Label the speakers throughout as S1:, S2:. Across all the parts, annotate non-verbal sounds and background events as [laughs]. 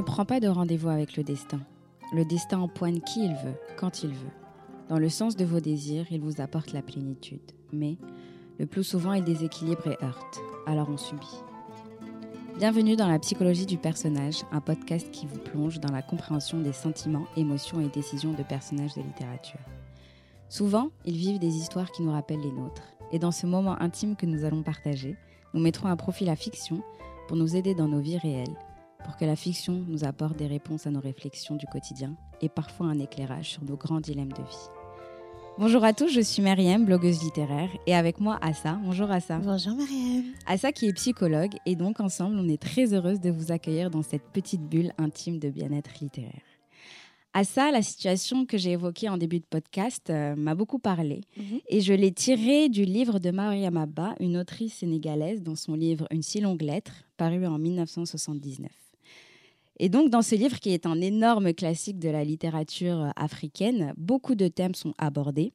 S1: ne prend pas de rendez-vous avec le destin. Le destin empoigne qui il veut, quand il veut. Dans le sens de vos désirs, il vous apporte la plénitude. Mais, le plus souvent, il déséquilibre et heurte. Alors on subit. Bienvenue dans la psychologie du personnage, un podcast qui vous plonge dans la compréhension des sentiments, émotions et décisions de personnages de littérature. Souvent, ils vivent des histoires qui nous rappellent les nôtres. Et dans ce moment intime que nous allons partager, nous mettrons à profit la fiction pour nous aider dans nos vies réelles, pour que la fiction nous apporte des réponses à nos réflexions du quotidien et parfois un éclairage sur nos grands dilemmes de vie. Bonjour à tous, je suis Mariam, blogueuse littéraire, et avec moi Assa. Bonjour Assa.
S2: Bonjour Mariam.
S1: Assa qui est psychologue, et donc ensemble, on est très heureuse de vous accueillir dans cette petite bulle intime de bien-être littéraire. Assa, la situation que j'ai évoquée en début de podcast euh, m'a beaucoup parlé,
S2: Mhm.
S1: et je l'ai tirée du livre de Mariam Abba, une autrice sénégalaise, dans son livre Une si longue lettre, paru en 1979. Et donc, dans ce livre, qui est un énorme classique de la littérature euh, africaine, beaucoup de thèmes sont abordés.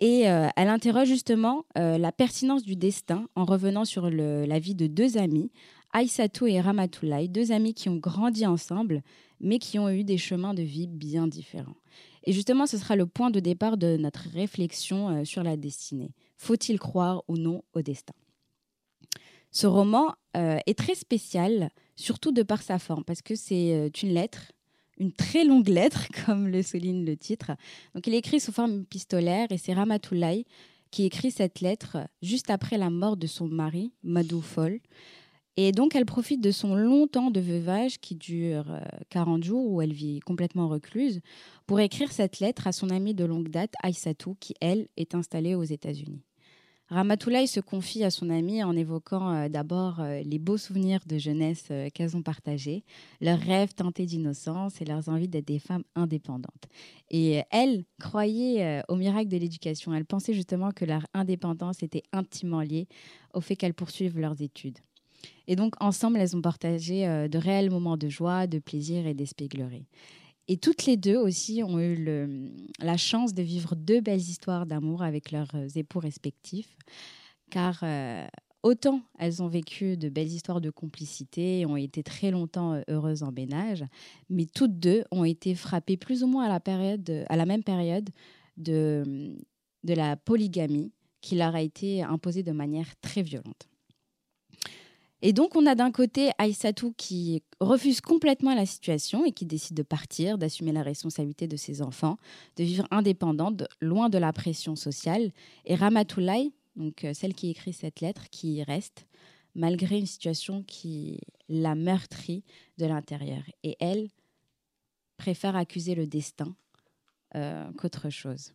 S1: Et euh, elle interroge justement euh, la pertinence du destin en revenant sur la vie de deux amis, Aïssatou et Ramatoulaye, deux amis qui ont grandi ensemble, mais qui ont eu des chemins de vie bien différents. Et justement, ce sera le point de départ de notre réflexion sur la destinée. Faut-il croire ou non au destin? Ce roman est très spécial, surtout de par sa forme, parce que c'est euh, une lettre, une très longue [laughs] lettre, comme le souligne le titre. Donc, il est écrit sous forme épistolaire et c'est Ramatoulaye qui écrit cette lettre juste après la mort de son mari, Madou Fall. Et donc, elle profite de son long temps de veuvage qui dure euh, 40 jours, où elle vit complètement recluse, pour écrire cette lettre à son amie de longue date, Aïssatou, qui, elle, est installée aux États-Unis. Ramatoulaye se confie à son amie en évoquant euh, d'abord euh, les beaux souvenirs de jeunesse euh, qu'elles ont partagés, leurs rêves teintés d'innocence et leurs envies d'être des femmes indépendantes. Et elle croyait au miracle de l'éducation. Elle pensait justement que leur indépendance était intimement liée au fait qu'elles poursuivent leurs études. Et donc, ensemble, elles ont partagé de réels moments de joie, de plaisir et d'espéglerie. Et toutes les deux aussi ont eu la chance de vivre deux belles histoires d'amour avec leurs euh, époux respectifs, car euh, autant elles ont vécu de belles histoires de complicité et ont été très longtemps euh, heureuses en ménage, mais toutes deux ont été frappées plus ou moins à la, période, à la même période de, de la polygamie qui leur a été imposée de manière très violente. Et donc, on a d'un côté Aïssatou qui refuse complètement la situation et qui décide de partir, d'assumer la responsabilité de ses enfants, de vivre indépendante, loin de la pression sociale. Et Ramatoulaye, donc euh, celle qui écrit cette lettre, qui reste, malgré une situation qui l'a meurtrie de l'intérieur. Et elle préfère accuser le destin euh, qu'autre chose.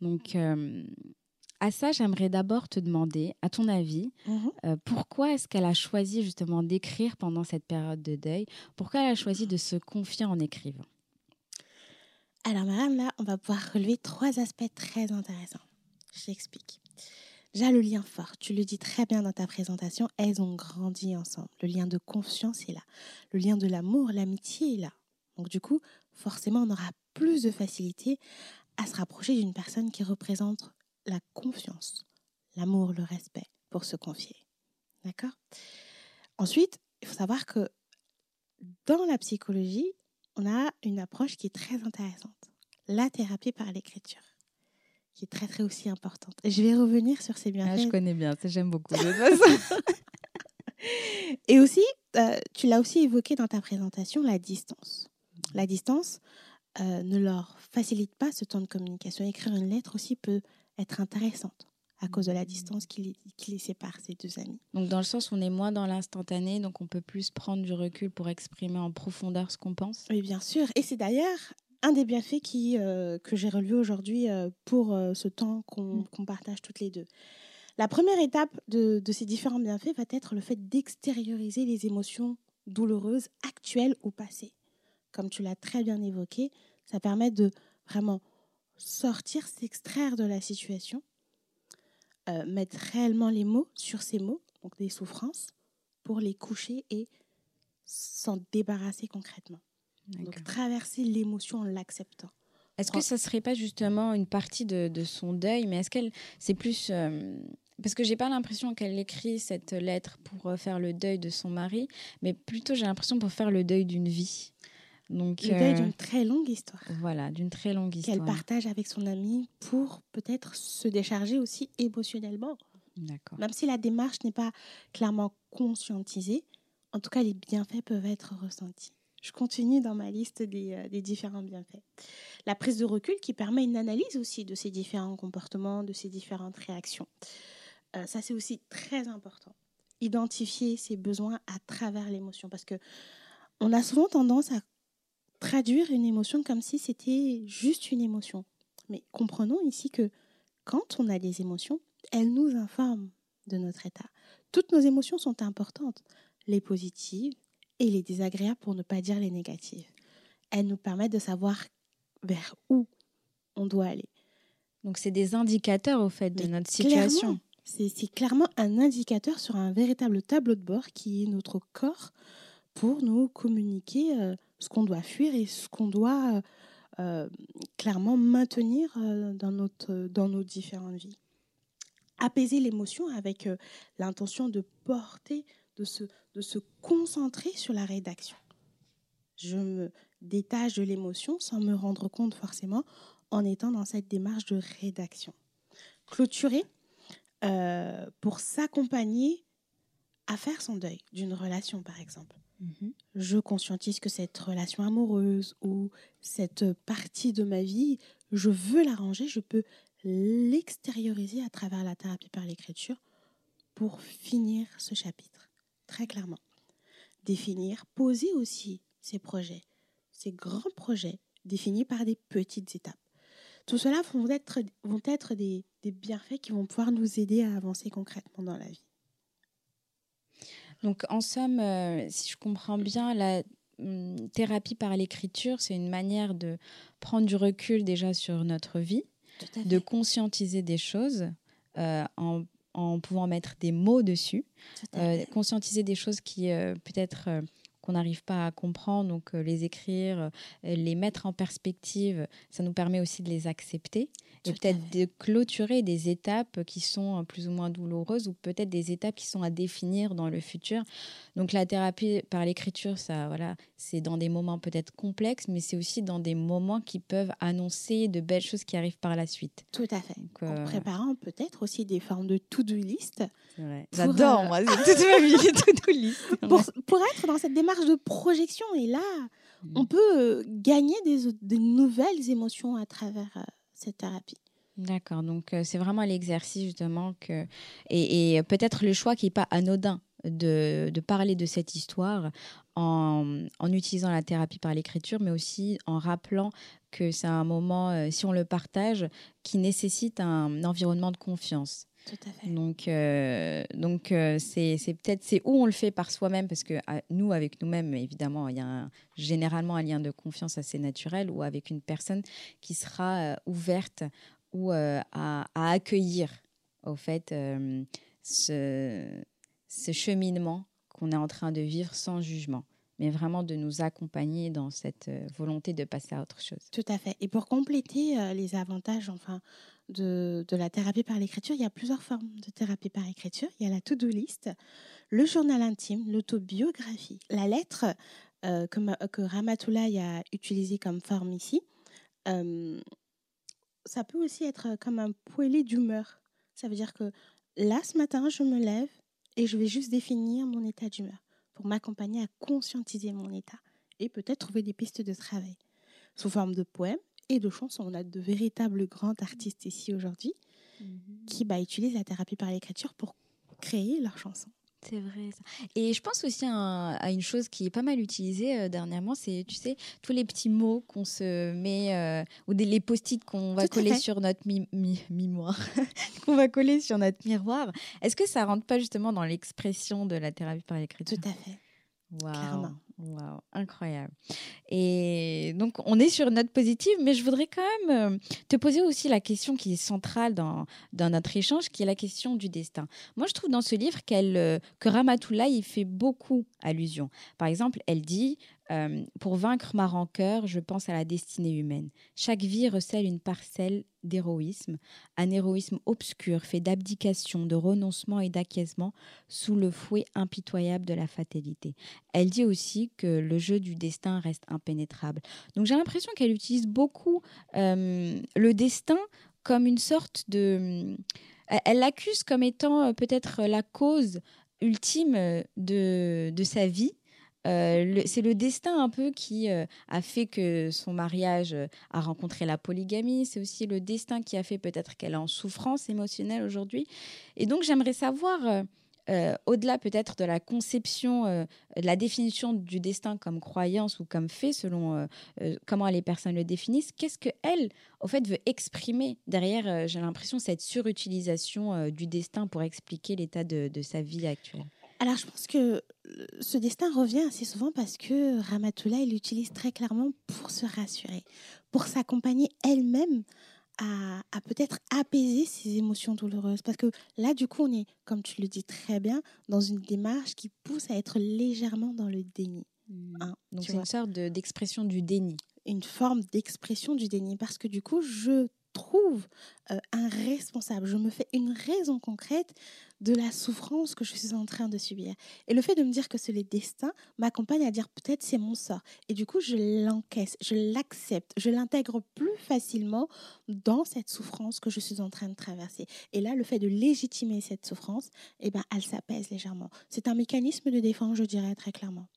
S1: Donc, euh, à ça, j'aimerais d'abord te demander, à ton avis,
S2: Mhm.
S1: euh, pourquoi est-ce qu'elle a choisi justement d'écrire pendant cette période de deuil? Pourquoi elle a choisi de se confier en écrivant
S2: Alors Mariam, là, on va pouvoir relever trois aspects très intéressants. Je t'explique. Déjà, le lien fort. Tu le dis très bien dans ta présentation. Elles ont grandi ensemble. Le lien de confiance est là. Le lien de l'amour, l'amitié est là. Donc du coup, forcément, on aura plus de facilité à se rapprocher d'une personne qui représente la confiance, l'amour, le respect pour se confier. D'accord? Ensuite, il faut savoir que dans la psychologie, on a une approche qui est très intéressante. La thérapie par l'écriture, qui est très très aussi importante. Et je vais revenir sur ces bienfaits.
S1: Ah, Je connais bien, j'aime beaucoup. [laughs]
S2: Et aussi, euh, tu l'as aussi évoqué dans ta présentation, la distance. La distance euh, ne leur facilite pas ce temps de communication. Écrire une lettre aussi peut être intéressante à cause de la distance qui les, qui les sépare, ces deux amis.
S1: donc dans le sens où on est moins dans l'instantané, donc on peut plus prendre du recul pour exprimer en profondeur ce qu'on pense.
S2: Oui, bien sûr. Et c'est d'ailleurs un des bienfaits qui, euh, que j'ai relevé aujourd'hui euh, pour euh, ce temps qu'on
S1: Mm.
S2: qu'on partage toutes les deux. La première étape de, de ces différents bienfaits va être le fait d'extérioriser les émotions douloureuses actuelles ou passées. Comme tu l'as très bien évoqué, ça permet de vraiment sortir, s'extraire de la situation, euh, mettre réellement les mots sur ces mots, donc des souffrances, pour les coucher et s'en débarrasser concrètement. Donc traverser l'émotion en l'acceptant.
S1: Est-ce que ça serait pas justement une partie de, de son deuil, mais est-ce qu'elle, c'est plus, euh, parce que j'ai pas l'impression qu'elle écrit cette lettre pour euh, faire le deuil de son mari, mais plutôt j'ai l'impression pour faire le deuil d'une vie.
S2: Donc, le deuil d'une très longue histoire.
S1: Voilà, d'une très longue histoire.
S2: Qu'elle partage avec son ami pour peut-être se décharger aussi émotionnellement.
S1: D'accord.
S2: Même si la démarche n'est pas clairement conscientisée, en tout cas, les bienfaits peuvent être ressentis. Je continue dans ma liste des, des, différents bienfaits. La prise de recul qui permet une analyse aussi de ces différents comportements, de ces différentes réactions. Euh, ça, c'est aussi très important. Identifier ses besoins à travers l'émotion. Parce que on a souvent tendance à traduire une émotion comme si c'était juste une émotion. Mais comprenons ici que quand on a des émotions, elles nous informent de notre état. Toutes nos émotions sont importantes, les positives et les désagréables pour ne pas dire les négatives. Elles nous permettent de savoir vers où on doit aller.
S1: Donc c'est des indicateurs au fait de notre situation.
S2: C'est clairement un indicateur sur un véritable tableau de bord qui est notre corps pour nous communiquer euh, ce qu'on doit fuir et ce qu'on doit euh, clairement maintenir euh, dans, notre, dans nos différentes vies. Apaiser l'émotion avec l'intention de porter, de se, de se concentrer sur la rédaction. Je me détache de l'émotion sans me rendre compte forcément en étant dans cette démarche de rédaction. Clôturer euh, pour s'accompagner à faire son deuil d'une relation, par exemple. Mhm. Je conscientise que cette relation amoureuse ou cette partie de ma vie, je veux la ranger, je peux l'extérioriser à travers la thérapie par l'écriture pour finir ce chapitre, très clairement. Définir, poser aussi ces projets, ces grands projets définis par des petites étapes. Tout cela vont être, vont être des, des bienfaits qui vont pouvoir nous aider à avancer concrètement dans la vie.
S1: Donc, en somme, euh, si je comprends bien, la hum, thérapie par l'écriture, c'est une manière de prendre du recul déjà sur notre vie, de conscientiser des choses euh, en, en, pouvant mettre des mots dessus, euh, conscientiser des choses qui peut-être qu'on n'arrive pas à comprendre, donc euh, les écrire, euh, les mettre en perspective, ça nous permet aussi de les accepter et peut-être de clôturer des étapes qui sont euh, plus ou moins douloureuses ou peut-être des étapes qui sont à définir dans le futur. Donc la thérapie par l'écriture, ça, voilà, c'est dans des moments peut-être complexes, mais c'est aussi dans des moments qui peuvent annoncer de belles choses qui arrivent par la suite.
S2: Tout à fait. en préparant peut-être aussi des formes de to-do list.
S1: J'adore, moi, toute ma vie, to-do list.
S2: Pour, pour être dans cette démarche de projection. Et là, on mm. peut euh, gagner des, nouvelles émotions à travers euh, cette thérapie.
S1: D'accord, donc euh, c'est vraiment l'exercice justement que... Et, peut-être le choix qui n'est pas anodin de, parler de cette histoire en, en utilisant la thérapie par l'écriture, mais aussi en rappelant que c'est un moment, si on le partage, qui nécessite un environnement de confiance. Donc, euh, donc euh, c'est, peut-être c'est où on le fait par soi-même parce que nous avec nous-mêmes évidemment il y a généralement un lien de confiance assez naturel ou avec une personne qui sera euh, ouverte ou à, accueillir au fait ce, ce cheminement qu'on est en train de vivre sans jugement mais vraiment de nous accompagner dans cette volonté de passer à autre chose.
S2: Tout à fait. Et pour compléter les avantages, enfin, de, la thérapie par l'écriture, il y a plusieurs formes de thérapie par écriture. Il y a la to-do list, le journal intime, l'autobiographie, la lettre euh, que, que Ramatoulaye a utilisée comme forme ici. Euh, ça peut aussi être comme un poêlé d'humeur. Ça veut dire que là, ce matin, je me lève et je vais juste définir mon état d'humeur pour m'accompagner à conscientiser mon état et peut-être trouver des pistes de travail sous forme de poèmes et de chansons. On a de véritables grands artistes ici aujourd'hui mhm. qui bah, utilisent la thérapie par l'écriture pour créer leurs chansons.
S1: C'est vrai. Ça. Et je pense aussi à, une chose qui est pas mal utilisée euh, dernièrement, c'est, tu sais, tous les petits mots qu'on se met, euh, ou des, les post-it qu'on va coller sur notre mi, mémoire, [laughs] qu'on va coller sur notre miroir. Est-ce que ça rentre pas justement dans l'expression de la thérapie par l'écriture?
S2: Tout à fait.
S1: Wow. Wow, incroyable. Et donc, on est sur une note positive, mais je voudrais quand même euh, te poser aussi la question qui est centrale dans, dans notre échange, qui est la question du destin. Moi, je trouve dans ce livre qu'elle, euh, que Ramatoulaye fait beaucoup allusion. Par exemple, elle dit euh, pour vaincre ma rancœur, je pense à la destinée humaine. Chaque vie recèle une parcelle d'héroïsme, un héroïsme obscur fait d'abdication, de renoncement et d'acquiescement sous le fouet impitoyable de la fatalité. Elle dit aussi que le jeu du destin reste impénétrable. Donc j'ai l'impression qu'elle utilise beaucoup euh, le destin comme une sorte de... Elle l'accuse comme étant euh, peut-être la cause ultime de, de sa vie euh, c'est le destin un peu qui euh, a fait que son mariage euh, a rencontré la polygamie. C'est aussi le destin qui a fait peut-être qu'elle est en souffrance émotionnelle aujourd'hui. Et donc j'aimerais savoir, au-delà peut-être de la conception, de la définition du destin comme croyance ou comme fait, selon comment les personnes le définissent, qu'est-ce que elle, au fait, veut exprimer derrière, j'ai l'impression, cette surutilisation du destin pour expliquer l'état de sa vie actuelle?
S2: Alors, je pense que ce destin revient assez souvent parce que Ramatoula, il l'utilise très clairement pour se rassurer, pour s'accompagner elle-même à, peut-être apaiser ses émotions douloureuses. Parce que là, du coup, on est, comme tu le dis très bien, dans une démarche qui pousse à être légèrement dans le déni.
S1: Mmh. Hein, Donc, c'est une sorte d'expression du déni.
S2: Une forme d'expression du déni. Parce que du coup, je trouve euh, un responsable, je me fais une raison concrète de la souffrance que je suis en train de subir. Et le fait de me dire que c'est le destin m'accompagne à dire peut-être c'est mon sort. Et du coup, je l'encaisse, je l'accepte, je l'intègre plus facilement dans cette souffrance que je suis en train de traverser. Et là, le fait de légitimer cette souffrance, eh ben, elle s'apaise légèrement. C'est un mécanisme de défense, je dirais très clairement.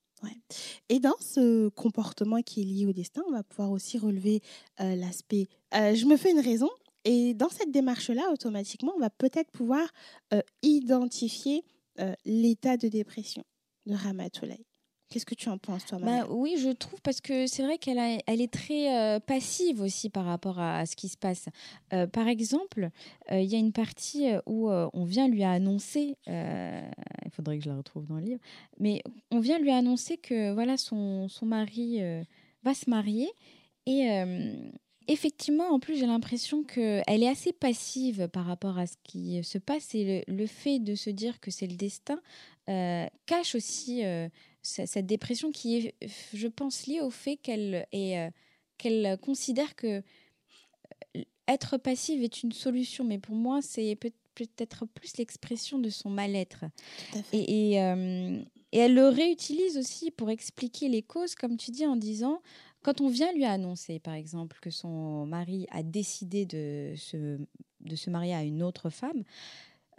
S2: Et dans ce comportement qui est lié au destin, on va pouvoir aussi relever euh, l'aspect euh, je me fais une raison. Et dans cette démarche-là, automatiquement, on va peut-être pouvoir euh, identifier l'état de dépression de Ramatoulaye. Qu'est-ce que tu en penses, toi,
S1: bah, Oui, je trouve, parce que c'est vrai qu'elle elle est très euh, passive aussi par rapport à, ce qui se passe. Euh, par exemple, euh, il y a une partie où on vient lui annoncer, il faudrait que je la retrouve dans le livre, mais on vient lui annoncer que voilà son, son mari va se marier. Et effectivement, en plus, j'ai l'impression qu'elle est assez passive par rapport à ce qui se passe. Et le, le fait de se dire que c'est le destin cache aussi cette dépression qui est, je pense, liée au fait qu'elle euh, qu'elle considère que euh, être passive est une solution. Mais pour moi, c'est peut-être plus l'expression de son mal-être. Et, et, euh, et, elle le réutilise aussi pour expliquer les causes, comme tu dis, en disant, quand on vient lui annoncer, par exemple, que son mari a décidé de se, de se marier à une autre femme,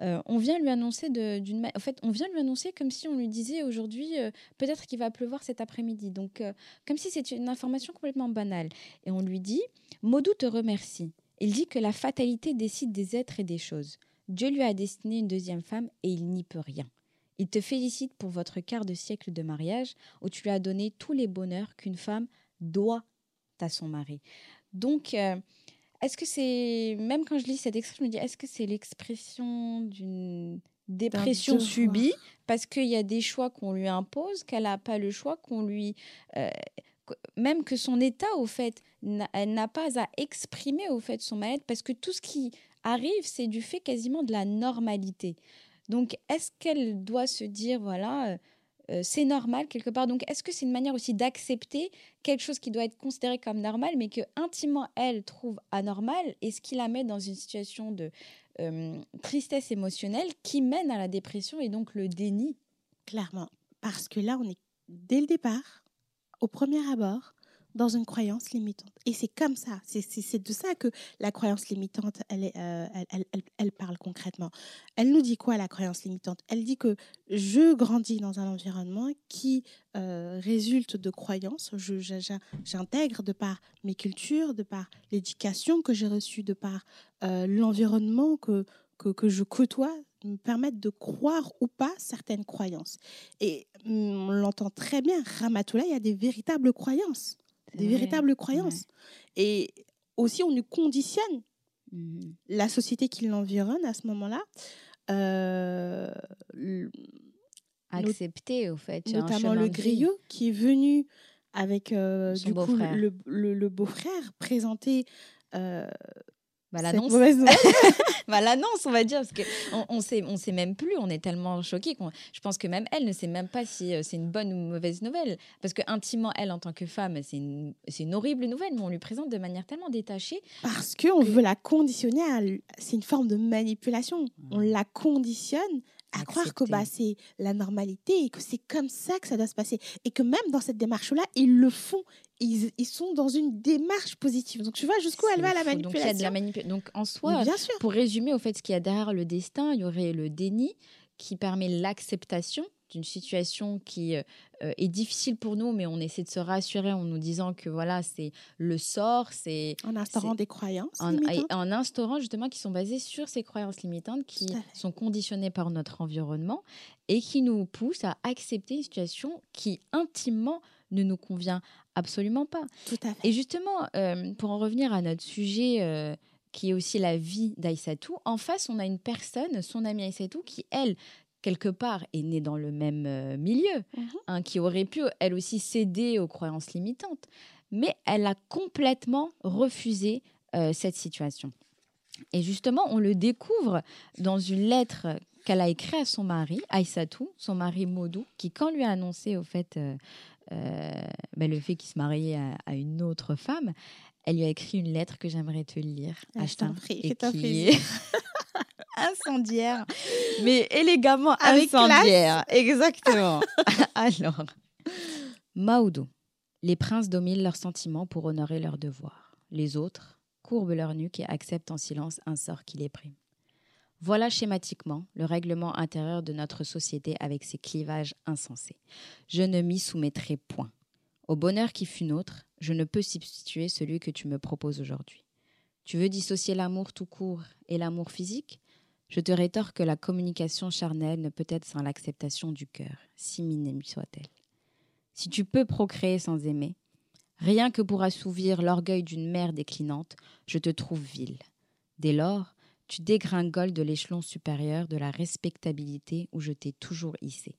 S1: euh, on vient lui annoncer d'une en fait on vient lui annoncer comme si on lui disait aujourd'hui euh, peut-être qu'il va pleuvoir cet après-midi. Donc euh, comme si c'était une information complètement banale. Et on lui dit Modou te remercie. Il dit que la fatalité décide des êtres et des choses. Dieu lui a destiné une deuxième femme et il n'y peut rien. Il te félicite pour votre quart de siècle de mariage où tu lui as donné tous les bonheurs qu'une femme doit à son mari. Donc est-ce que c'est, même quand je lis cette expression, je me dis, est-ce que c'est l'expression d'une dépression subie parce qu'il y a des choix qu'on lui impose, qu'elle n'a pas le choix, qu'on lui... Euh, même que son état, au fait, elle n'a pas à exprimer, au fait, son mal-être, parce que tout ce qui arrive, c'est du fait quasiment de la normalité. Donc, est-ce qu'elle doit se dire, voilà, euh, c'est normal quelque part. Donc, est-ce que c'est une manière aussi d'accepter quelque chose qui doit être considéré comme normal, mais que intimement elle trouve anormal, et ce qui la met dans une situation de tristesse émotionnelle qui mène à la dépression et donc le déni?
S2: Clairement, parce que là, on est dès le départ, au premier abord, dans une croyance limitante. Et c'est comme ça, c'est de ça que la croyance limitante, elle, euh, elle, parle concrètement. Elle nous dit quoi, la croyance limitante? Elle dit que je grandis dans un environnement qui euh, résulte de croyances, j'intègre de par mes cultures, de par l'éducation que j'ai reçue, de par euh, l'environnement que, je côtoie, me permettent de croire ou pas certaines croyances. Et mm, on l'entend très bien, Ramatoula, il y a des véritables croyances des véritables croyances. Et aussi, on nous conditionne mmh. la société qui l'environne à ce moment-là. Euh,
S1: Accepter, au fait.
S2: Notamment le griot qui est venu avec euh, du coup, le, le, beau-frère présenter euh,
S1: Bah, l'annonce. Bah, l'annonce, on va dire, parce qu'on on sait, on sait même plus, on est tellement choqués qu'on, je pense que même elle ne sait même pas si euh, c'est une bonne ou une mauvaise nouvelle, parce que intimement, elle, en tant que femme, c'est une, c'est une horrible nouvelle, mais on lui présente de manière tellement détachée.
S2: Parce qu'on veut la conditionner à. C'est une forme de manipulation. On la conditionne à croire que bah, c'est la normalité et que c'est comme ça que ça doit se passer. Et que même dans cette démarche-là, ils le font. Ils, ils sont dans une démarche positive. Donc tu vois jusqu'où elle va la.
S1: Donc, de
S2: manipulation?
S1: manipu- Donc, en soi,
S2: Bien sûr.
S1: pour résumer, au fait, ce qu'il y a derrière le destin, il y aurait le déni qui permet l'acceptation d'une situation qui euh, euh, est difficile pour nous, mais on essaie de se rassurer en nous disant que voilà, c'est le sort, c'est
S2: En instaurant des croyances.
S1: en, en instaurant justement qui sont basées sur ces croyances limitantes qui sont conditionnées par notre environnement et qui nous poussent à accepter une situation qui intimement ne nous convient absolument pas.
S2: Tout à fait.
S1: Et justement, euh, pour en revenir à notre sujet, euh, qui est aussi la vie d'Aïssatou, en face, on a une personne, son amie Aïssatou, qui, elle, quelque part, est née dans le même euh, milieu,
S2: Mhm.
S1: hein, qui aurait pu, elle aussi, céder aux croyances limitantes. Mais elle a complètement refusé euh, cette situation. Et justement, on le découvre dans une lettre qu'elle a écrite à son mari, Aïssatou, son mari Modou, qui, quand lui a annoncé au fait euh, euh, ben, le fait qu'il se mariait à, à une autre femme, elle lui a écrit une lettre que j'aimerais te lire.
S2: Ah, je t'en
S1: Ashton,
S2: prie,
S1: et qui est [laughs] incendiaire, mais élégamment
S2: Avec classe.
S1: incendiaire. Exactement. [laughs] Alors, Maodo. Les princes dominent leurs sentiments pour honorer leurs devoirs. Les autres courbent leur nuque et acceptent en silence un sort qui les prime. Voilà schématiquement le règlement intérieur de notre société avec ses clivages insensés. Je ne m'y soumettrai point. Au bonheur qui fut nôtre, je ne peux substituer celui que tu me proposes aujourd'hui. Tu veux dissocier l'amour tout court et l'amour physique? Je te rétorque que la communication charnelle ne peut être sans l'acceptation du cœur, si minime soit-elle. Si tu peux procréer sans aimer, rien que pour assouvir l'orgueil d'une mère déclinante, je te trouve vil. Dès lors, tu dégringoles de l'échelon supérieur de la respectabilité où je t'ai toujours hissé.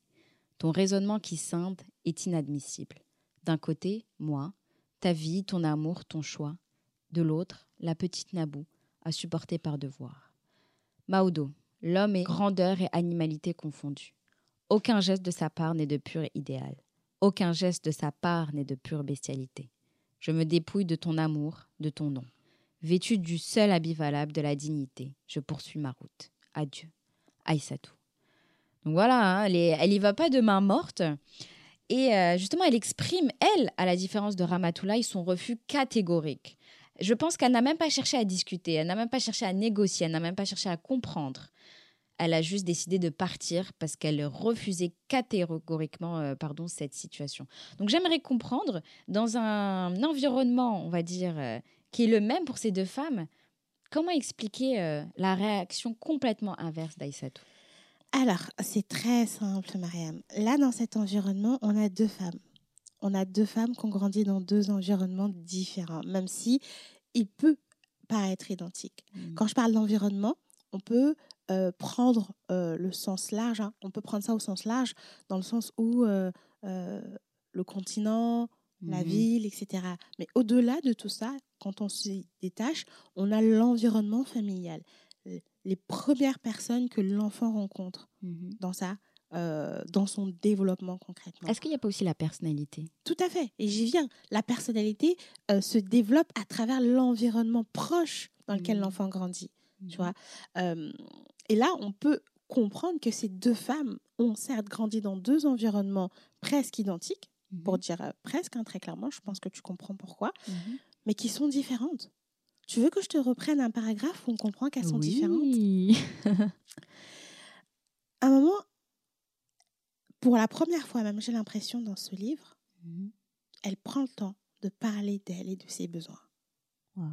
S1: Ton raisonnement qui scinde est inadmissible. D'un côté, moi, ta vie, ton amour, ton choix. De l'autre, la petite Nabou, à supporter par devoir. Maodo, l'homme est grandeur et animalité confondues. Aucun geste de sa part n'est de pur idéal. Aucun geste de sa part n'est de pure bestialité. Je me dépouille de ton amour, de ton nom. Vêtu du seul habit valable de la dignité, je poursuis ma route. Adieu. Aïssatou. Donc voilà, hein, elle, est, elle y va pas de main morte. Et euh, justement, elle exprime, elle, à la différence de Ramatoulaye, son refus catégorique. Je pense qu'elle n'a même pas cherché à discuter, elle n'a même pas cherché à négocier, elle n'a même pas cherché à comprendre. Elle a juste décidé de partir parce qu'elle refusait catégoriquement euh, pardon, cette situation. Donc j'aimerais comprendre, dans un environnement, on va dire, euh, qui est le même pour ces deux femmes, comment expliquer euh, la réaction complètement inverse d'Aïssatou?
S2: Alors, c'est très simple, Mariam. Là, dans cet environnement, on a deux femmes. On a deux femmes qui ont grandi dans deux environnements différents, même si il peut paraître identique. Quand je parle d'environnement, on peut euh, prendre euh, le sens large. hein. On peut prendre ça au sens large, dans le sens où euh, le continent, la
S1: Mhm.
S2: ville, etc. Mais au-delà de tout ça, quand on se détache, on a l'environnement familial. Les premières personnes que l'enfant rencontre
S1: Mhm.
S2: dans ça, euh, dans son développement concrètement.
S1: Est-ce qu'il n'y a pas aussi la personnalité?
S2: Tout à fait. Et j'y viens. La personnalité euh, se développe à travers l'environnement proche dans lequel
S1: Mhm.
S2: l'enfant grandit. Tu vois Euh, et là, on peut comprendre que ces deux femmes ont certes grandi dans deux environnements presque identiques,
S1: Mhm.
S2: pour dire presque, hein, très clairement, je pense que tu comprends pourquoi, mais qui sont différentes. Tu veux que je te reprenne un paragraphe où on comprend qu'elles sont différentes?
S1: Oui. [laughs]
S2: À un moment, pour la première fois même, j'ai l'impression dans ce livre,
S1: Mhm.
S2: elle prend le temps de parler d'elle et de ses besoins.
S1: Wow.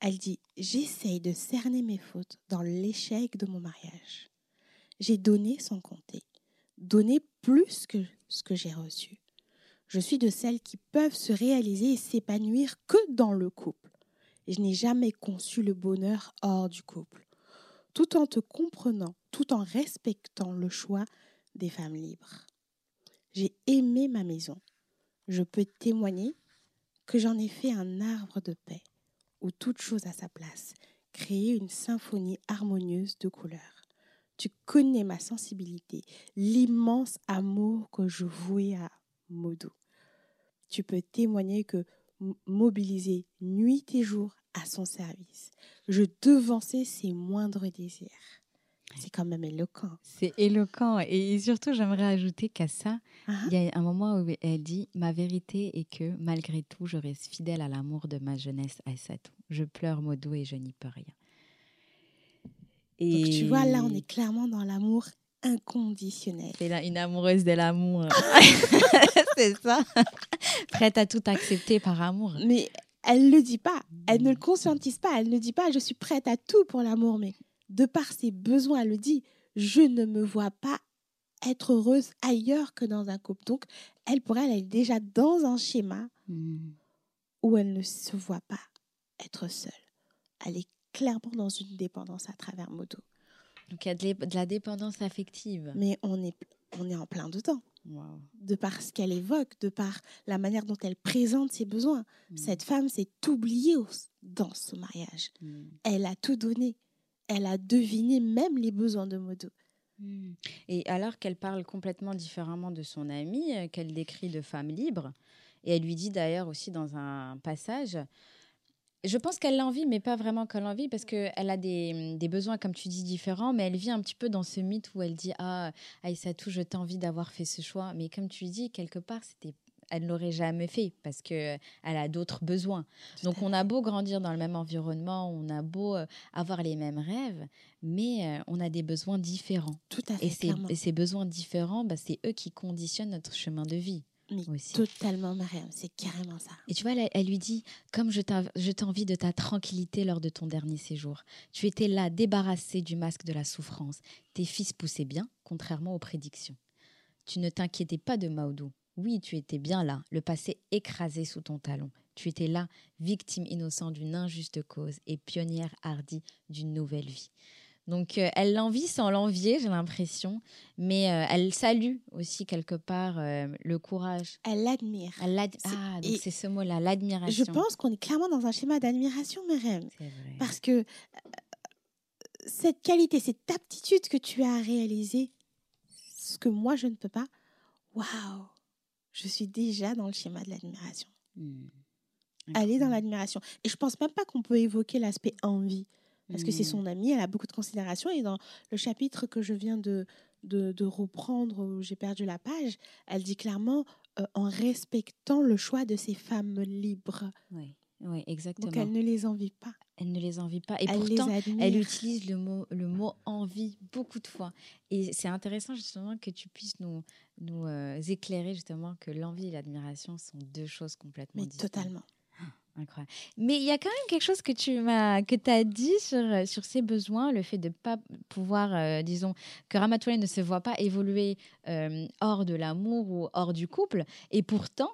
S2: Elle dit J'essaye de cerner mes fautes dans l'échec de mon mariage. J'ai donné sans compter, donné plus que ce que j'ai reçu. Je suis de celles qui peuvent se réaliser et s'épanouir que dans le couple. Je n'ai jamais conçu le bonheur hors du couple, tout en te comprenant, tout en respectant le choix des femmes libres. J'ai aimé ma maison. Je peux témoigner que j'en ai fait un arbre de paix où toute chose a sa place, créer une symphonie harmonieuse de couleurs. Tu connais ma sensibilité, l'immense amour que je vouais à Modo. Tu peux témoigner que mobiliser nuit et jour à son service, je devançais ses moindres désirs. C'est quand même éloquent.
S1: C'est éloquent. Et surtout, j'aimerais ajouter qu'à ça, ah. il y a un moment où elle dit Ma vérité est que, malgré tout, je reste fidèle à l'amour de ma jeunesse à Satou. Je pleure Modo et je n'y peux rien.
S2: Et... Donc, tu vois, là, on est clairement dans l'amour inconditionnel.
S1: C'est là une amoureuse de l'amour. [laughs] [laughs] c'est ça. Prête à tout accepter par amour.
S2: Mais elle ne le dit pas. Elle ne le conscientise pas. Elle ne dit pas Je suis prête à tout pour l'amour. Mais de par ses besoins, elle le dit Je ne me vois pas être heureuse ailleurs que dans un couple. Donc, elle, pour elle, elle est déjà dans un schéma hmm. où elle ne se voit pas être seule. Elle est clairement dans une dépendance à travers Modo.
S1: Donc il y a de, la dépendance affective.
S2: Mais on est, on est en plein dedans. De par ce qu'elle évoque, de par la manière dont elle présente ses besoins. Hmm. Cette femme s'est oubliée dans ce mariage. Hmm. Elle a tout donné. Elle a deviné même les besoins de Modo.
S1: Hmm. Et alors qu'elle parle complètement différemment de son amie, euh, qu'elle décrit de femme libre, et elle lui dit d'ailleurs aussi dans un passage je pense qu'elle l'envie, mais pas vraiment qu'elle l'envie, parce qu'elle a des, des, besoins, comme tu dis, différents, mais elle vit un petit peu dans ce mythe où elle dit Ah, Aïssatou, je t'envie d'avoir fait ce choix. Mais comme tu dis, quelque part, c'était elle ne l'aurait jamais fait parce qu'elle a d'autres besoins. Donc on a beau grandir dans le même environnement, on a beau euh, avoir les mêmes rêves, mais euh, on a des besoins différents.
S2: Tout à fait.
S1: Et ces, et ces besoins différents, bah, c'est eux qui conditionnent notre chemin de vie.
S2: totalement, Mariam, c'est carrément ça.
S1: Et tu vois, elle, lui dit Comme je t'envie de ta tranquillité lors de ton dernier séjour. Tu étais là, débarrassé du masque de la souffrance. Tes fils poussaient bien, contrairement aux prédictions. Tu ne t'inquiétais pas de Maudou. Oui, tu étais bien là, le passé écrasé sous ton talon. Tu étais là, victime innocente d'une injuste cause et pionnière hardie d'une nouvelle vie. Donc euh, elle l'envie sans l'envier, j'ai l'impression, mais euh, elle salue aussi quelque part euh, le courage.
S2: Elle l'admire.
S1: ah, donc c'est ce mot-là, l'admiration.
S2: Je pense qu'on est clairement dans un schéma d'admiration, Merem. Parce que cette qualité, cette aptitude que tu as à réaliser, ce que moi je ne peux pas, waouh Je suis déjà dans le schéma de l'admiration. Hmm. Elle est dans l'admiration. Et je pense même pas qu'on peut évoquer l'aspect envie parce que c'est son amie, elle a beaucoup de considération. Et dans le chapitre que je viens de, de, reprendre, où j'ai perdu la page, elle dit clairement euh, en respectant le choix de ces femmes libres.
S1: Oui. Oui, exactement.
S2: Donc elle ne les envie pas.
S1: Elle ne les envie pas. Et pourtant, elle utilise le mot, le mot envie beaucoup de fois. Et c'est intéressant justement que tu puisses nous, nous euh, éclairer justement que l'envie et l'admiration sont deux choses complètement
S2: Mais
S1: différentes.
S2: Totalement. [gasps]
S1: Incroyable. Mais il y a quand même quelque chose que tu m'as que as dit sur, euh, sur ses besoins, le fait de ne pas pouvoir, euh, disons, que Ramatoulaye ne se voit pas évoluer euh, hors de l'amour ou hors du couple. Et pourtant,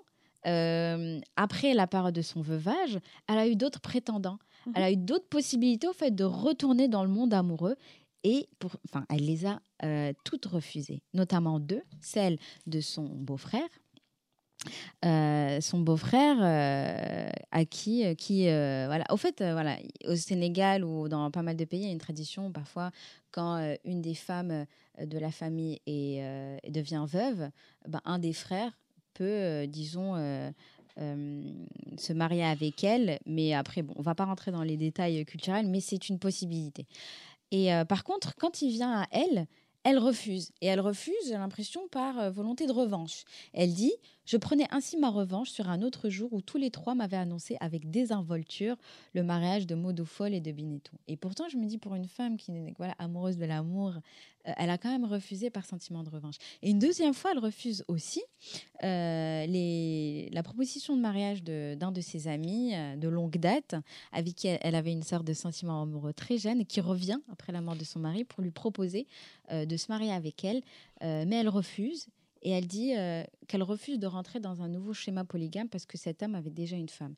S1: après la parole de son veuvage, elle a eu d'autres prétendants. Mhm. Elle a eu d'autres possibilités au fait de retourner dans le monde amoureux. Et pour, enfin, elle les a toutes refusées, notamment deux, celle de son beau-frère, euh, son beau-frère, euh, à qui, euh, qui voilà, au fait, voilà, au Sénégal ou dans pas mal de pays, il y a une tradition parfois quand une des femmes de la famille est, devient veuve, ben, un des frères peut, disons, se marier avec elle, mais après, bon, on va pas rentrer dans les détails culturels, mais c'est une possibilité. Et par contre, quand il vient à elle, elle refuse. Et elle refuse, l'impression, par volonté de revanche. Elle dit je prenais ainsi ma revanche sur un autre jour où tous les trois m'avaient annoncé avec désinvolture le mariage de Modofolle et de Binetto. Et pourtant, je me dis, pour une femme qui est voilà, amoureuse de l'amour, euh, elle a quand même refusé par sentiment de revanche. Et une deuxième fois, elle refuse aussi euh, la proposition de mariage d'un de, ses amis euh, de longue date, avec qui elle, avait une sorte de sentiment amoureux très jeune, et qui revient après la mort de son mari pour lui proposer de se marier avec elle. mais elle refuse et elle dit euh, qu'elle refuse de rentrer dans un nouveau schéma polygame parce que cet homme avait déjà une femme.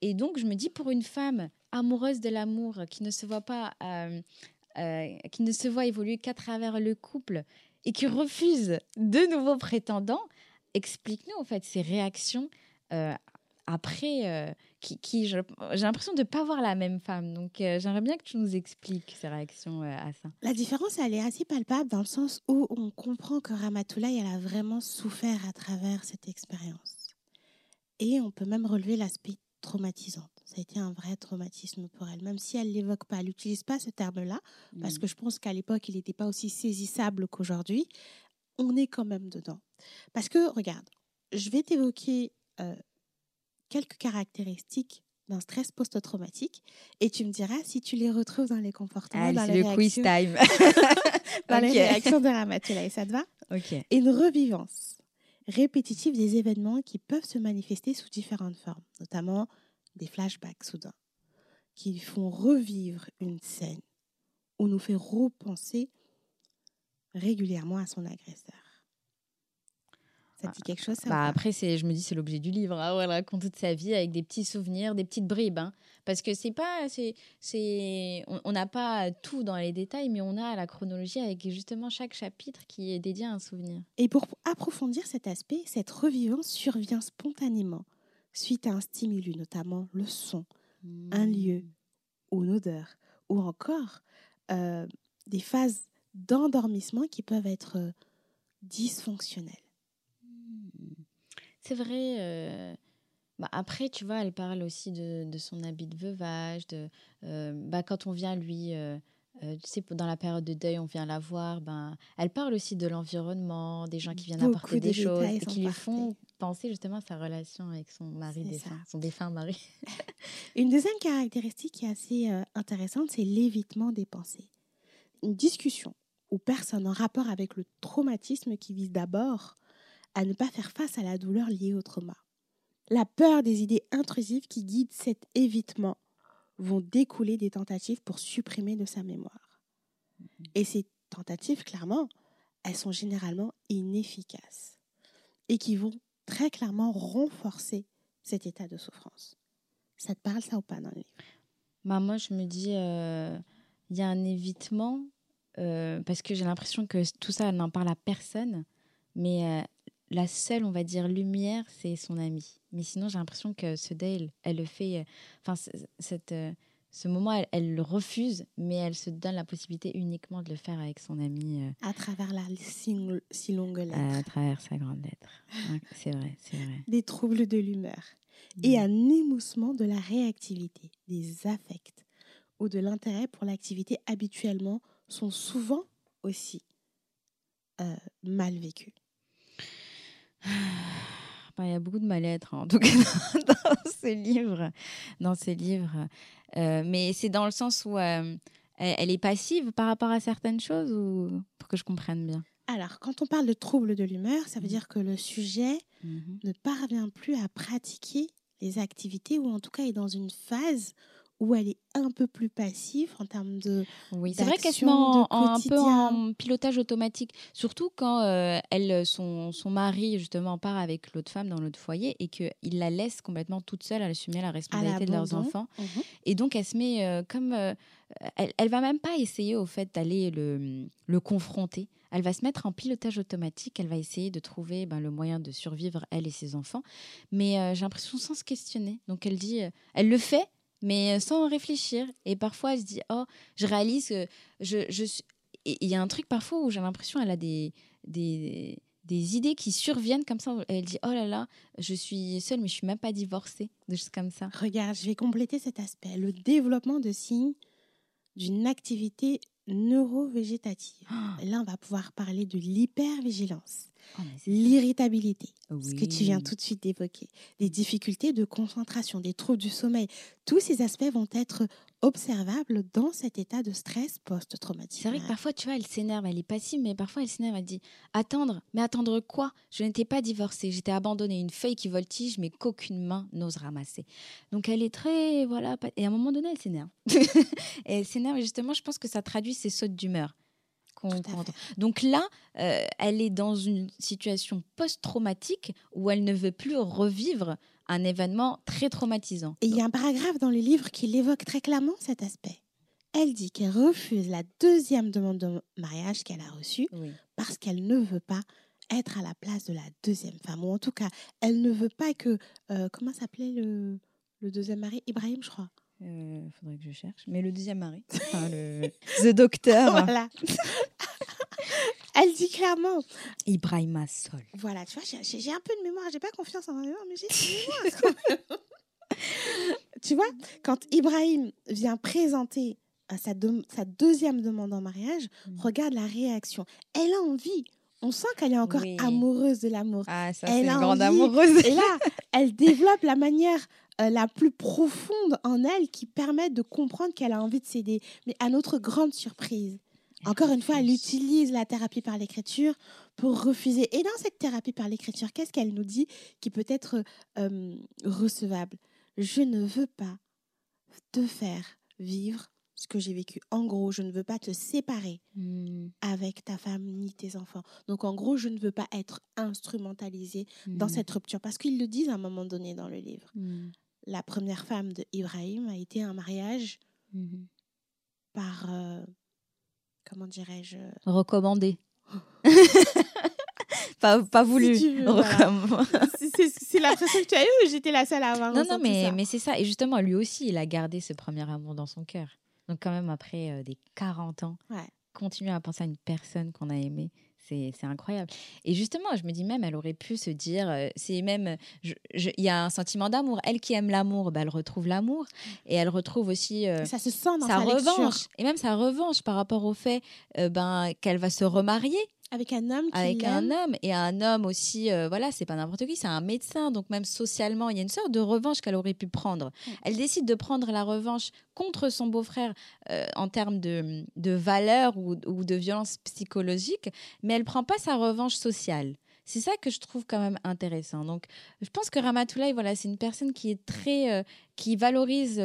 S1: Et donc, je me dis, pour une femme amoureuse de l'amour, qui ne se voit pas, euh, euh, qui ne se voit évoluer qu'à travers le couple et qui refuse de nouveaux prétendants, explique-nous en fait ses réactions après, euh, qui, qui j'ai l'impression de ne pas voir la même femme. Donc, euh, j'aimerais bien que tu nous expliques ses réactions euh, à ça.
S2: La différence, elle est assez palpable dans le sens où on comprend que Ramatoulaye, elle a vraiment souffert à travers cette expérience. Et on peut même relever l'aspect traumatisant. Ça a été un vrai traumatisme pour elle, même si elle ne l'évoque pas. Elle n'utilise pas ce terme-là, parce mm. que je pense qu'à l'époque, il n'était pas aussi saisissable qu'aujourd'hui. On est quand même dedans. Parce que, regarde, je vais t'évoquer quelques caractéristiques d'un stress post-traumatique et tu me diras si tu les retrouves dans les comportements, dans
S1: les le quiz time. [laughs]
S2: dans les réactions de Ramatula. Et ça te va?
S1: Ok.
S2: Une revivance répétitive des événements qui peuvent se manifester sous différentes formes, notamment des flashbacks soudains, qui font revivre une scène ou nous fait repenser régulièrement à son agresseur. Ça dit quelque chose ça
S1: bah Après, je me dis c'est l'objet du livre. Hein, elle raconte toute sa vie avec des petits souvenirs, des petites bribes. Hein. parce que c'est pas, c'est, on n'a pas tout dans les détails, mais on a la chronologie avec justement chaque chapitre qui est dédié à un souvenir.
S2: Et pour approfondir cet aspect, cette revivance survient spontanément suite à un stimulus, notamment le son, un mmh. lieu ou une odeur, ou encore euh, des phases d'endormissement qui peuvent être euh, dysfonctionnelles.
S1: C'est vrai. Euh, bah, après, tu vois, elle parle aussi de, de son habit de veuvage. De, euh, bah, quand on vient lui, euh, tu sais, dans la période de deuil, on vient la voir. Ben, elle parle aussi de l'environnement, des gens qui viennent apporter des choses et qui lui font penser justement à sa relation avec son mari défunt, son défunt mari. [laughs]
S2: Une deuxième caractéristique qui est assez intéressante, c'est l'évitement des pensées. Une discussion ou personne en rapport avec le traumatisme qui vise d'abord à ne pas faire face à la douleur liée au trauma. La peur des idées intrusives qui guident cet évitement vont découler des tentatives pour supprimer de sa mémoire. Mhm. Et ces tentatives, clairement, elles sont généralement inefficaces et qui vont très clairement renforcer cet état de souffrance. Ça te parle ça ou pas dans le livre?
S1: Bah Moi, je me dis, euh, il y a un évitement euh, parce que j'ai l'impression que tout ça, elle n'en parle à personne, mais euh, la seule, on va dire, lumière, c'est son amie. Mais sinon, j'ai l'impression que ce Dale, elle le fait. Euh, enfin, cette, euh, ce moment, elle, le refuse, mais elle se donne la possibilité uniquement de le faire avec son amie. Euh,
S2: à travers la si, longue lettre.
S1: À travers sa grande lettre. c'est vrai, c'est vrai. [laughs]
S2: Des troubles de l'humeur et mm. un émoussement de la réactivité, des affects ou de l'intérêt pour l'activité habituellement sont souvent aussi mal vécus. [sighs]
S1: Bah, il y a beaucoup de mal-être, hein, en tout cas, [laughs] dans, ces livres. Dans ces livres. Euh, mais c'est dans le sens où euh, elle, est passive par rapport à certaines choses, ou pour que je comprenne bien?
S2: Alors, quand on parle de troubles de l'humeur, ça veut mmh. dire que le sujet mmh ne parvient plus à pratiquer les activités ou en tout cas est dans une phase où elle est un peu plus passive en termes de.
S1: Oui, c'est vrai qu'elle se met un peu en pilotage automatique, surtout quand euh, elle, son, son mari justement part avec l'autre femme dans l'autre foyer et qu'il la laisse complètement toute seule à assumer la responsabilité de leurs enfants. Mhm. Et donc elle se met euh, comme. Euh, elle, elle va même pas essayer au fait d'aller le, le confronter elle va se mettre en pilotage automatique, elle va essayer de trouver ben, le moyen de survivre, elle et ses enfants, mais j'ai l'impression sans se questionner. Donc elle dit, elle le fait, mais sans réfléchir. Et parfois, elle se dit, oh, je réalise que je, je suis... Il y a un truc parfois où j'ai l'impression qu'elle a des, des, des, idées qui surviennent comme ça. Elle dit, oh là là, je suis seule, mais je suis même pas divorcée. Des choses comme ça.
S2: Regarde, je vais compléter cet aspect. Le développement de signes d'une activité neurovégétative. Oh. Là, on va pouvoir parler de l'hypervigilance. Oh, l'irritabilité, ce que tu viens tout de suite d'évoquer, des difficultés de concentration, des troubles du sommeil, tous ces aspects vont être observables dans cet état de stress post-traumatique.
S1: C'est vrai que parfois, tu vois, elle s'énerve, elle est passive, mais parfois elle s'énerve, elle dit Attendre, mais attendre quoi? Je n'étais pas divorcée, j'étais abandonnée, une feuille qui voltige, mais qu'aucune main n'ose ramasser. Donc elle est très. Voilà, et à un moment donné, elle s'énerve. et [laughs] elle s'énerve, et justement, je pense que ça traduit ses sautes d'humeur. Donc là, euh, elle est dans une situation post-traumatique où elle ne veut plus revivre un événement très traumatisant.
S2: Et il y a un paragraphe dans le livre qui l'évoque très clairement cet aspect. Elle dit qu'elle refuse la deuxième demande de mariage qu'elle a reçue parce qu'elle ne veut pas être à la place de la deuxième femme. Ou en tout cas, elle ne veut pas que... euh, comment s'appelait le, le deuxième mari? Ibrahim, je crois.
S1: Il faudrait que je cherche. Mais le deuxième mari, [laughs] enfin, le The Doctor,
S2: Voilà. [laughs] elle dit clairement,
S1: Ibrahima Sol.
S2: voilà, tu vois, j'ai- un peu de mémoire, j'ai pas confiance en ma mémoire, mais j'ai [laughs] une mémoire tu vois, quand Ibrahim vient présenter euh, sa, deuxième demande en mariage,
S1: Mm.
S2: regarde la réaction. Elle a envie. On sent qu'elle est encore
S1: Oui.
S2: amoureuse de l'amour.
S1: Ah, ça,
S2: Elle
S1: c'est
S2: a
S1: une grande amoureuse.
S2: Et là, elle développe la manière euh, la plus profonde en elle qui permet de comprendre qu'elle a envie de céder. Mais à notre grande surprise, encore une fois, elle utilise la thérapie par l'écriture pour refuser. Et dans cette thérapie par l'écriture, qu'est-ce qu'elle nous dit qui peut être euh, recevable? Je ne veux pas te faire vivre ce que j'ai vécu. En gros, je ne veux pas te séparer
S1: Hmm,
S2: avec ta femme ni tes enfants. Donc en gros, je ne veux pas être instrumentalisée dans
S1: hmm,
S2: cette rupture. Parce qu'ils le disent à un moment donné dans le livre.
S1: hmm,
S2: La première femme de Ibrahim a été un mariage par, euh, comment dirais-je,
S1: Recommandé. [laughs] pas, pas voulu.
S2: veux, voilà. [laughs] C'est- l'impression que tu as eue ou j'étais la seule à avoir
S1: Non, non, mais, mais c'est ça. Et justement, lui aussi, il a gardé ce premier amour dans son cœur. Donc, quand même, après euh, des 40 ans,
S2: Ouais.
S1: continuer à penser à une personne qu'on a aimée, c'est c'est incroyable. Et justement, je me dis même, elle aurait pu se dire, euh, c'est même, il y a un sentiment d'amour. Elle qui aime l'amour, bah, elle retrouve l'amour. Et elle retrouve aussi euh,
S2: Ça se sent dans
S1: sa
S2: sa, lecture.
S1: revanche. Et même sa revanche par rapport au fait euh, ben, qu'elle va se remarier
S2: Avec un homme qui
S1: avec un homme et un homme aussi euh, voilà c'est pas n'importe qui c'est un médecin. Donc même socialement il y a une sorte de revanche qu'elle aurait pu prendre. Elle décide de prendre la revanche contre son beau-frère euh, en termes de, de valeur ou, ou de violence psychologique mais elle prend pas sa revanche sociale. C'est ça que je trouve quand même intéressant. Donc, je pense que Ramatoulaye, voilà, c'est une personne qui est très, euh, qui valorise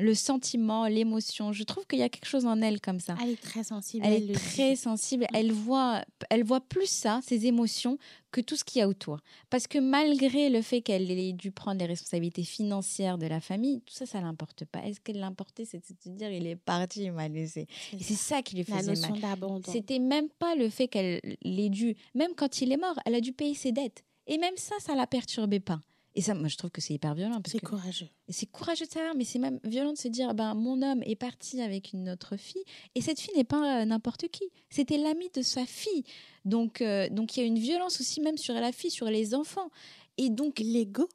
S1: le sentiment, l'émotion. Je trouve qu'il y a quelque chose en elle comme ça.
S2: Elle est très sensible.
S1: Elle
S2: elle
S1: est très
S2: dit.
S1: sensible. Elle voit, elle voit plus ça, ses émotions, que tout ce qu'il y a autour. Parce que malgré le fait qu'elle ait dû prendre les responsabilités financières de la famille, tout ça, ça l'importe pas. Est-ce qu'elle l'importait C'est de se dire, il est parti, il m'a laissé. Et c'est ça qui lui
S2: La
S1: faisait
S2: notion
S1: mal. C'était même pas le fait qu'elle l'ait dû. Même quand il est mort, elle a dû payer ses dettes. Et même ça, ça la perturbait pas. Et ça, moi, je trouve que c'est hyper violent.
S2: C'est
S1: que
S2: courageux.
S1: c'est courageux de savoir, mais c'est même violent de se dire ben, mon homme est parti avec une autre fille, et cette fille n'est pas euh, n'importe qui. C'était l'ami de sa fille. Donc, euh, donc il y a une violence aussi, même sur la fille, sur les enfants. Et donc,
S2: L'ego.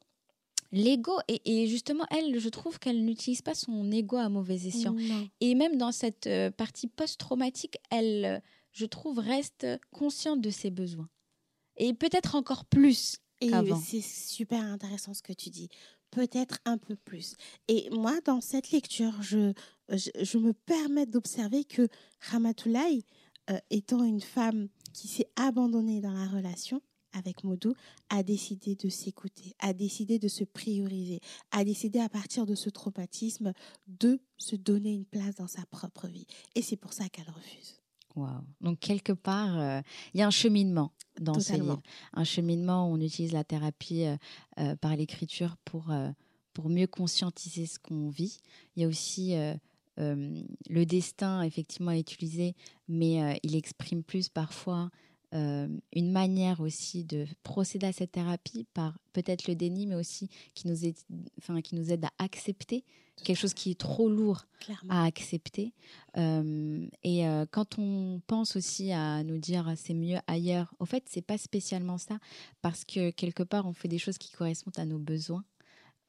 S1: l'ego, et, et justement, elle, je trouve qu'elle n'utilise pas son ego à mauvais escient.
S2: Non.
S1: Et même dans cette euh, partie post-traumatique, elle, euh, je trouve, reste consciente de ses besoins. Et peut-être encore plus.
S2: Et c'est super intéressant ce que tu dis. Peut-être un peu plus. Et moi, dans cette lecture, je, je, je me permets d'observer que Ramatoulaye, euh, étant une femme qui s'est abandonnée dans la relation avec Modou, a décidé de s'écouter, a décidé de se prioriser, a décidé à partir de ce traumatisme de se donner une place dans sa propre vie. Et c'est pour ça qu'elle refuse.
S1: Donc, quelque part, euh, il y a un cheminement dans ce livre. Un cheminement où on utilise la thérapie euh, euh, par l'écriture pour, euh, pour mieux conscientiser ce qu'on vit. Il y a aussi le destin, effectivement, est utilisé, mais il exprime plus parfois euh, une manière aussi de procéder à cette thérapie par peut-être le déni, mais aussi qui nous, aide, enfin, qui nous aide à accepter quelque chose qui est trop lourd
S2: Clairement.
S1: à accepter. Euh, et euh, quand on pense aussi à nous dire ah, c'est mieux ailleurs, au fait, c'est pas spécialement ça, parce que quelque part, on fait des choses qui correspondent à nos besoins.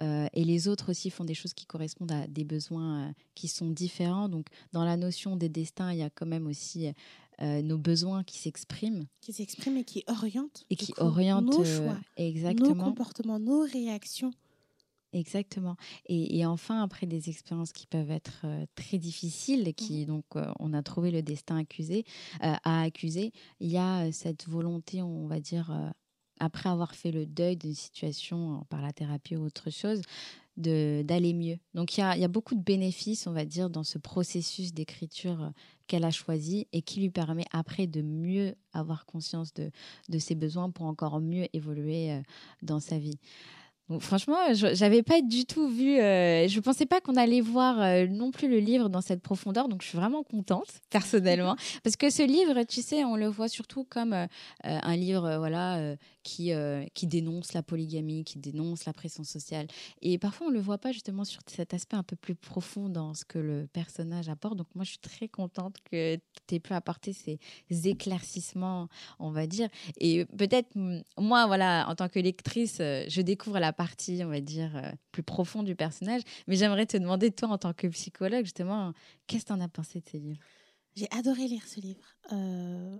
S1: Euh, et les autres aussi font des choses qui correspondent à des besoins euh, qui sont différents. Donc, dans la notion des destins, il y a quand même aussi euh, nos besoins qui s'expriment
S2: Qui s'exprime et qui oriente.
S1: et qui
S2: coup,
S1: orientent
S2: nos
S1: euh,
S2: choix, nos
S1: exactement.
S2: comportements, nos réactions.
S1: Exactement. Et, et enfin, après des expériences qui peuvent être euh, très difficiles, qui donc euh, on a trouvé le destin accusé, euh, à accuser, il y a cette volonté, on va dire, après avoir fait le deuil d'une situation par la thérapie ou autre chose, d'aller mieux. Donc il y a, y a beaucoup de bénéfices, on va dire, dans ce processus d'écriture euh, qu'elle a choisi et qui lui permet après de mieux avoir conscience de, de ses besoins pour encore mieux évoluer euh, dans sa vie. Donc, franchement, je n'avais pas du tout vu. Euh, je pensais pas qu'on allait voir euh, non plus le livre dans cette profondeur. Donc, je suis vraiment contente, [laughs] personnellement. parce que ce livre, tu sais, on le voit surtout comme un livre voilà, qui, qui dénonce la polygamie, qui dénonce la pression sociale. Et parfois, on ne le voit pas justement sur cet aspect un peu plus profond dans ce que le personnage apporte. Donc, moi, je suis très contente que tu aies pu apporter ces éclaircissements, on va dire. Et peut-être, moi, voilà, en tant que lectrice, je découvre la partie, on va dire, euh, plus profonde du personnage. Mais j'aimerais te demander, toi, en tant que psychologue, justement, qu'est-ce que tu en as pensé de ces livres?
S2: J'ai adoré lire ce livre. Euh,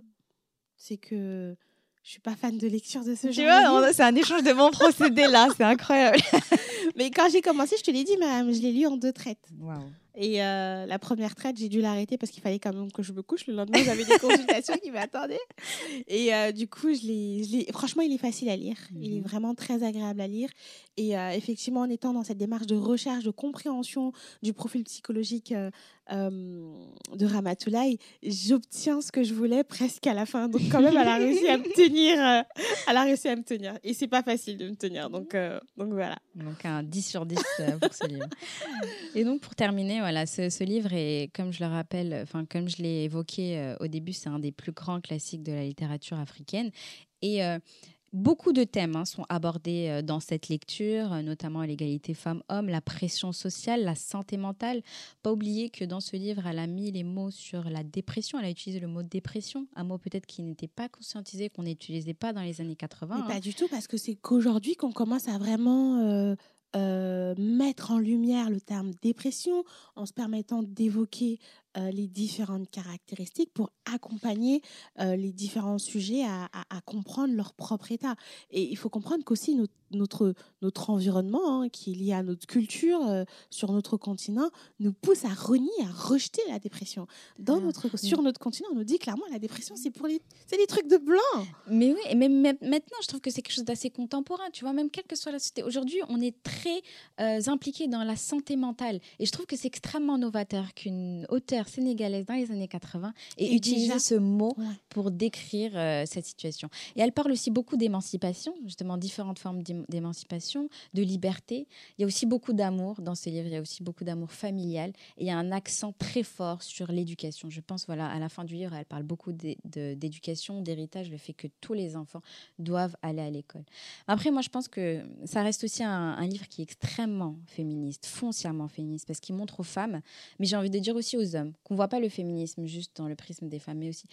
S2: c'est que je suis pas fan de lecture de ce
S1: genre. Tu vois, c'est un échange de bons procédés là, c'est incroyable. [laughs]
S2: Mais quand j'ai commencé, je te l'ai dit, madame, je l'ai lu en deux traites. Et euh, la première traite, j'ai dû l'arrêter parce qu'il fallait quand même que je me couche. Le lendemain, j'avais des consultations qui m'attendaient. Et euh, du coup, je l'ai, franchement, il est facile à lire. Il est mhm. vraiment très agréable à lire. Et euh, effectivement, en étant dans cette démarche de recherche, de compréhension du profil psychologique de Ramatoulaye, j'obtiens ce que je voulais presque à la fin. Donc, quand même, elle a réussi à me [laughs] tenir. elle a réussi à me tenir. Et c'est pas facile de me tenir. Donc, donc voilà.
S1: Donc, un 10 sur 10 pour ce livre. Et donc, pour terminer, voilà, ce, livre est, comme je le rappelle, enfin comme je l'ai évoqué euh, au début, c'est un des plus grands classiques de la littérature africaine. Et euh, Beaucoup de thèmes hein, sont abordés euh, dans cette lecture, notamment l'égalité femmes-hommes, la pression sociale, la santé mentale. Pas oublier que dans ce livre, elle a mis les mots sur la dépression. Elle a utilisé le mot dépression, un mot peut-être qui n'était pas conscientisé, qu'on n'utilisait pas dans les années 80.
S2: Pas hein. du tout, parce que c'est qu'aujourd'hui qu'on commence à vraiment euh, mettre en lumière le terme dépression en se permettant d'évoquer euh, les différentes caractéristiques pour accompagner euh, les différents sujets à, comprendre leur propre état. Et il faut comprendre qu'aussi notre, notre, notre environnement, hein, qui est lié à notre culture sur notre continent, nous pousse à renier, à rejeter la dépression. Dans notre, sur notre continent, on nous dit clairement la dépression, c'est pour les, c'est des trucs de blanc.
S1: Mais oui, et même maintenant, je trouve que c'est quelque chose d'assez contemporain. Tu vois, même quelle que soit la société. Aujourd'hui, on est très euh, impliquée dans la santé mentale. Et je trouve que c'est extrêmement novateur qu'une auteure sénégalaise dans les années 80 ait utilisé ce mot pour décrire euh, cette situation. Et elle parle aussi beaucoup d'émancipation, justement différentes formes d'émancipation, de liberté. Il y a aussi beaucoup d'amour dans ce livre, il y a aussi beaucoup d'amour familial. Et il y a un accent très fort sur l'éducation. Je pense, voilà, à la fin du livre, elle parle beaucoup d'éducation, d'héritage, le fait que tous les enfants doivent aller à l'école. Après, moi, je pense que ça reste aussi un, un livre qui est extrêmement féministe, foncièrement féministe, parce qu'il montre aux femmes, mais j'ai envie de dire aussi aux hommes, qu'on ne voit pas le féminisme juste dans le prisme des femmes, mais aussi,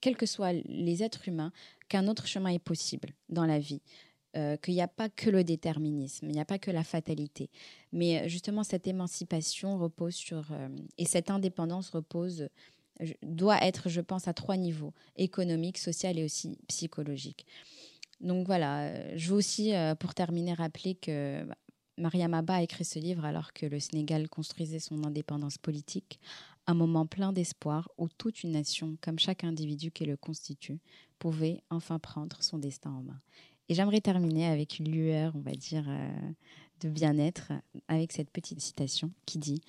S1: quels que soient les êtres humains, qu'un autre chemin est possible dans la vie. Euh, qu'il n'y a pas que le déterminisme, il n'y a pas que la fatalité. Mais euh, justement, cette émancipation repose sur... Euh, et cette indépendance repose doit être, je pense, à trois niveaux, économique, social et aussi psychologique. Donc voilà, je veux aussi, pour terminer, rappeler que bah, Mariam Abba a écrit ce livre alors que le Sénégal construisait son indépendance politique, un moment plein d'espoir où toute une nation, comme chaque individu qui le constitue, pouvait enfin prendre son destin en main. Et j'aimerais terminer avec une lueur, on va dire, euh, de bien-être, avec cette petite citation qui dit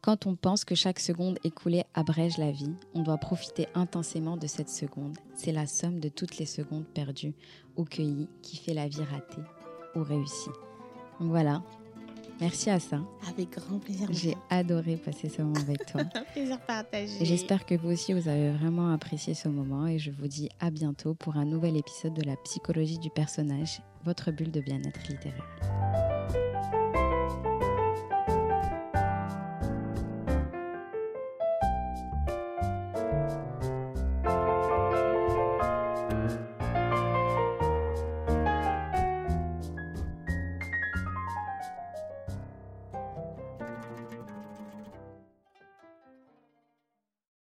S1: Quand on pense que chaque seconde écoulée abrège la vie, on doit profiter intensément de cette seconde. C'est la somme de toutes les secondes perdues ou cueillies qui fait la vie ratée ou réussie. Voilà, merci à ça.
S2: Avec grand plaisir.
S1: J'ai adoré passer ce moment avec toi. [laughs]
S2: plaisir partagé.
S1: J'espère que vous aussi, vous avez vraiment apprécié ce moment et je vous dis à bientôt pour un nouvel épisode de la psychologie du personnage, votre bulle de bien-être littéraire.